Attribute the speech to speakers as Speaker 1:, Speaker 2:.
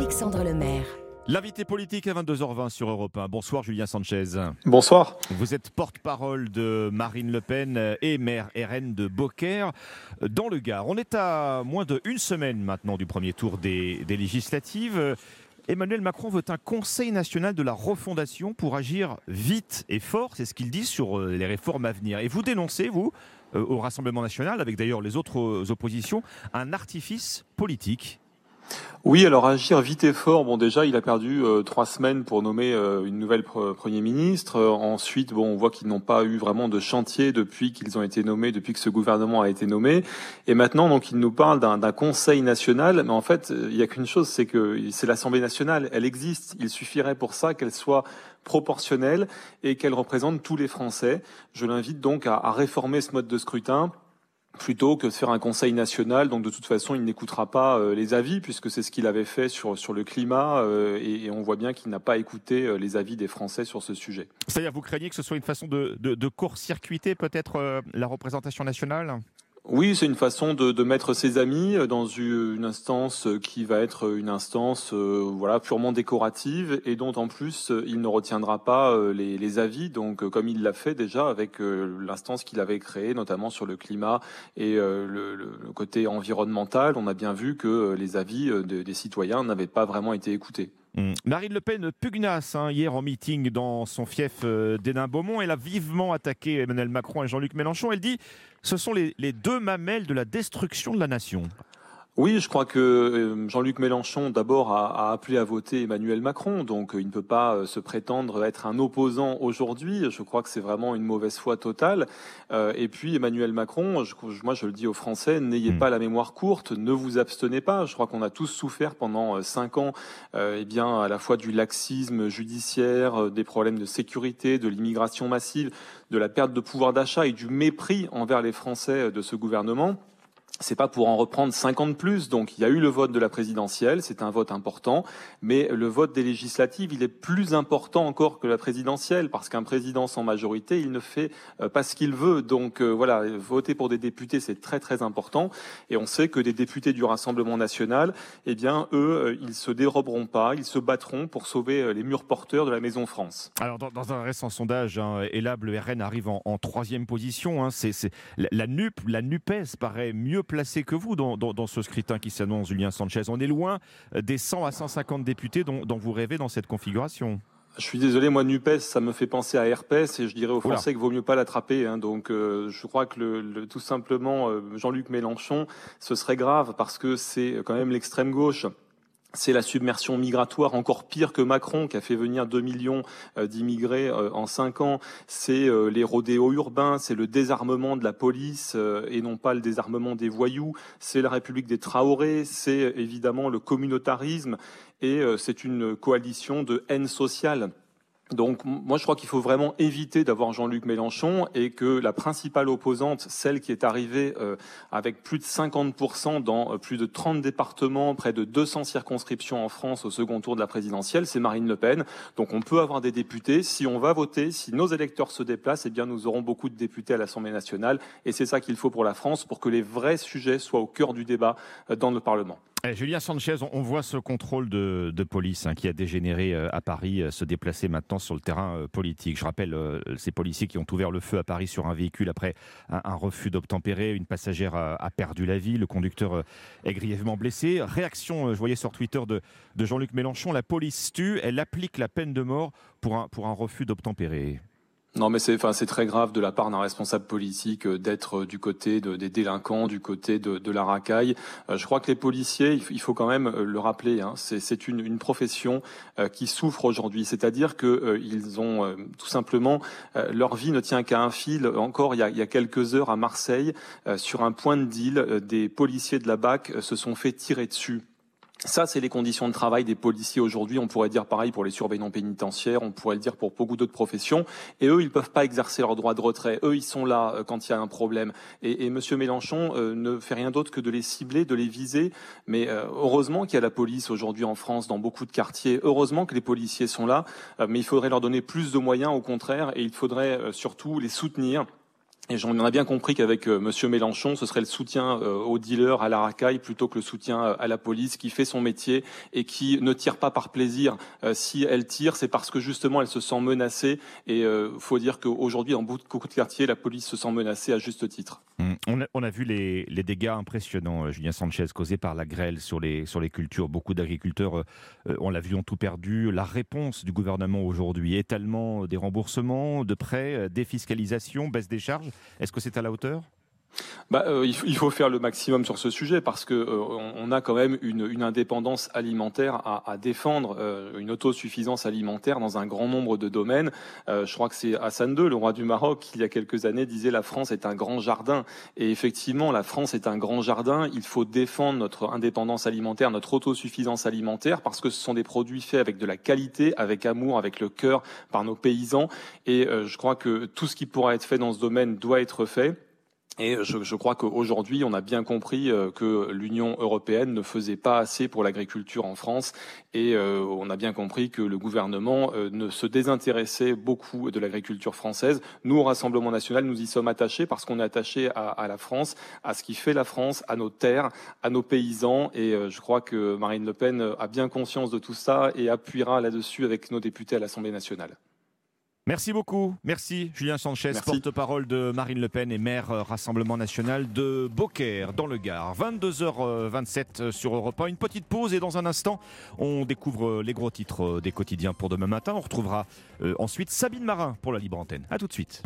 Speaker 1: Alexandre Lemaire.
Speaker 2: L'invité politique à 22h20 sur Europe 1. Bonsoir Julien Sanchez.
Speaker 3: Bonsoir.
Speaker 2: Vous êtes porte-parole de Marine Le Pen et maire RN de Beaucaire dans le Gard. On est à moins d'une semaine maintenant du premier tour des, des législatives. Emmanuel Macron veut un Conseil national de la refondation pour agir vite et fort, c'est ce qu'il dit sur euh, les réformes à venir. Et vous dénoncez, vous, euh, au Rassemblement national, avec d'ailleurs les autres euh, oppositions, un artifice politique
Speaker 3: oui, alors agir vite et fort. Bon, déjà, il a perdu euh, trois semaines pour nommer euh, une nouvelle Premier ministre. Euh, ensuite, bon, on voit qu'ils n'ont pas eu vraiment de chantier depuis qu'ils ont été nommés, depuis que ce gouvernement a été nommé. Et maintenant, donc, il nous parle d'un Conseil national. Mais en fait, il n'y a qu'une chose, c'est que c'est l'Assemblée nationale. Elle existe. Il suffirait pour ça qu'elle soit proportionnelle et qu'elle représente tous les Français. Je l'invite donc à, à réformer ce mode de scrutin plutôt que de faire un conseil national. Donc de toute façon, il n'écoutera pas euh, les avis puisque c'est ce qu'il avait fait sur le climat euh, et, on voit bien qu'il n'a pas écouté euh, les avis des Français sur ce sujet.
Speaker 2: C'est-à-dire, vous craignez que ce soit une façon de court-circuiter peut-être la représentation nationale?
Speaker 3: Oui, c'est une façon de, mettre ses amis dans une instance qui va être une instance euh, voilà purement décorative et dont en plus il ne retiendra pas euh, les, avis. Donc comme il l'a fait déjà avec euh, l'instance qu'il avait créée, notamment sur le climat et le, côté environnemental, on a bien vu que les avis des citoyens n'avaient pas vraiment été écoutés.
Speaker 2: Mmh. Marine Le Pen pugnace hein, hier en meeting dans son fief euh, d'Hénin-Beaumont. Elle a vivement attaqué Emmanuel Macron et Jean-Luc Mélenchon. Elle dit ce sont les deux mamelles de la destruction de la nation.
Speaker 3: Oui, je crois que euh, Jean-Luc Mélenchon d'abord a, appelé à voter Emmanuel Macron, donc euh, il ne peut pas euh, se prétendre être un opposant aujourd'hui. Je crois que c'est vraiment une mauvaise foi totale. et puis Emmanuel Macron, moi je le dis aux Français, n'ayez hmm. pas la mémoire courte, ne vous abstenez pas. Je crois qu'on a tous souffert pendant cinq ans, eh bien à la fois du laxisme judiciaire, des problèmes de sécurité, de l'immigration massive, de la perte de pouvoir d'achat et du mépris envers les Français de ce gouvernement c'est pas pour en reprendre 50 plus. Donc il y a eu le vote de la présidentielle, c'est un vote important, mais le vote des législatives, il est plus important encore que la présidentielle parce qu'un président sans majorité, il ne fait euh, pas ce qu'il veut. Donc euh, voilà, voter pour des députés, c'est très très important et on sait que des députés du Rassemblement national, eh bien eux, euh, ils se déroberont pas, ils se battront pour sauver les murs porteurs de la Maison France.
Speaker 2: Alors dans, un récent sondage, hein, Elab, le RN arrive en, troisième position. Hein, c'est la, NUP, la NUPES paraît mieux placé que vous dans, ce scrutin qui s'annonce, Julien Sanchez. On est loin des 100 à 150 députés dont, vous rêvez dans cette configuration.
Speaker 3: Je suis désolé, moi NUPES, ça me fait penser à herpès et je dirais aux Français qu'il vaut mieux pas l'attraper. Hein. donc, euh, je crois que le, tout simplement euh, Jean-Luc Mélenchon, ce serait grave parce que c'est quand même l'extrême gauche c'est la submersion migratoire encore pire que Macron qui a fait venir 2 millions euh, d'immigrés euh, en 5 ans. C'est euh, les rodéos urbains, c'est le désarmement de la police et non pas le désarmement des voyous. C'est la République des Traorés, c'est évidemment le communautarisme et c'est une coalition de haine sociale. Donc moi je crois qu'il faut vraiment éviter d'avoir Jean-Luc Mélenchon et que la principale opposante, celle qui est arrivée euh, avec plus de 50% dans euh, plus de 30 départements, près de 200 circonscriptions en France au second tour de la présidentielle, c'est Marine Le Pen. Donc on peut avoir des députés. Si on va voter, si nos électeurs se déplacent, eh bien nous aurons beaucoup de députés à l'Assemblée nationale et c'est ça qu'il faut pour la France pour que les vrais sujets soient au cœur du débat euh, dans le Parlement.
Speaker 2: Eh, Julien Sanchez, on voit ce contrôle de, police hein, qui a dégénéré euh, à Paris euh, se déplacer maintenant sur le terrain euh, politique. Je rappelle ces policiers qui ont ouvert le feu à Paris sur un véhicule après un, refus d'obtempérer. Une passagère a, perdu la vie, le conducteur est grièvement blessé. Réaction, je voyais sur Twitter de, Jean-Luc Mélenchon, la police tue, elle applique la peine de mort pour un refus d'obtempérer.
Speaker 3: Non, mais c'est, enfin, très grave de la part d'un responsable politique euh, d'être euh, du côté de, des délinquants, du côté de, la racaille. Euh, je crois que les policiers, il faut quand même le rappeler, hein, c'est, une, profession qui souffre aujourd'hui. C'est-à-dire que ils ont tout simplement leur vie ne tient qu'à un fil. Encore il y a, il y a quelques heures à Marseille, sur un point de deal, des policiers de la BAC se sont fait tirer dessus ça, c'est les conditions de travail des policiers aujourd'hui. On pourrait dire pareil pour les surveillants pénitentiaires, on pourrait le dire pour beaucoup d'autres professions. Et eux, ils peuvent pas exercer leur droit de retrait. Eux, ils sont là euh, quand il y a un problème. Et, et Monsieur Mélenchon euh, ne fait rien d'autre que de les cibler, de les viser. Mais euh, heureusement qu'il y a la police aujourd'hui en France, dans beaucoup de quartiers. Heureusement que les policiers sont là. mais il faudrait leur donner plus de moyens, au contraire, et il faudrait surtout les soutenir Et j'en ai bien compris qu'avec euh, Monsieur Mélenchon, ce serait le soutien euh, aux dealers, à la racaille, plutôt que le soutien euh, à la police, qui fait son métier et qui ne tire pas par plaisir. si elle tire, c'est parce que justement elle se sent menacée. Et il faut dire qu'aujourd'hui, dans beaucoup de quartiers, la police se sent menacée à juste titre.
Speaker 2: Mmh. On, a, vu les, dégâts impressionnants, Julien Sanchez, causés par la grêle sur les, sur les cultures. Beaucoup d'agriculteurs, on l'a vu, ont tout perdu. La réponse du gouvernement aujourd'hui, étalement des remboursements, de prêts, défiscalisation, baisse des charges. Est-ce que c'est à la hauteur?
Speaker 3: Bah, euh, il, faut faire le maximum sur ce sujet parce que euh, on a quand même une, indépendance alimentaire à, défendre, euh, une autosuffisance alimentaire dans un grand nombre de domaines. je crois que c'est Hassan II, le roi du Maroc, qui il y a quelques années disait la France est un grand jardin. Et effectivement, la France est un grand jardin. Il faut défendre notre indépendance alimentaire, notre autosuffisance alimentaire parce que ce sont des produits faits avec de la qualité, avec amour, avec le cœur par nos paysans. Et je crois que tout ce qui pourra être fait dans ce domaine doit être fait. Et je, je crois qu'aujourd'hui, on a bien compris euh, que l'Union européenne ne faisait pas assez pour l'agriculture en France, et euh, on a bien compris que le gouvernement euh, ne se désintéressait beaucoup de l'agriculture française. Nous, au Rassemblement national, nous y sommes attachés parce qu'on est attachés à, à, la France, à ce qui fait la France, à nos terres, à nos paysans, et je crois que Marine Le Pen a bien conscience de tout ça et appuiera là-dessus avec nos députés à l'Assemblée nationale.
Speaker 2: Merci beaucoup. Merci Julien Sanchez, porte-parole de Marine Le Pen et maire euh, Rassemblement national de Beaucaire dans le Gard. 22h27 euh, sur Europe 1. Une petite pause et dans un instant, on découvre euh, les gros titres des quotidiens pour demain matin. On retrouvera ensuite Sabine Marin pour la libre antenne. A tout de suite.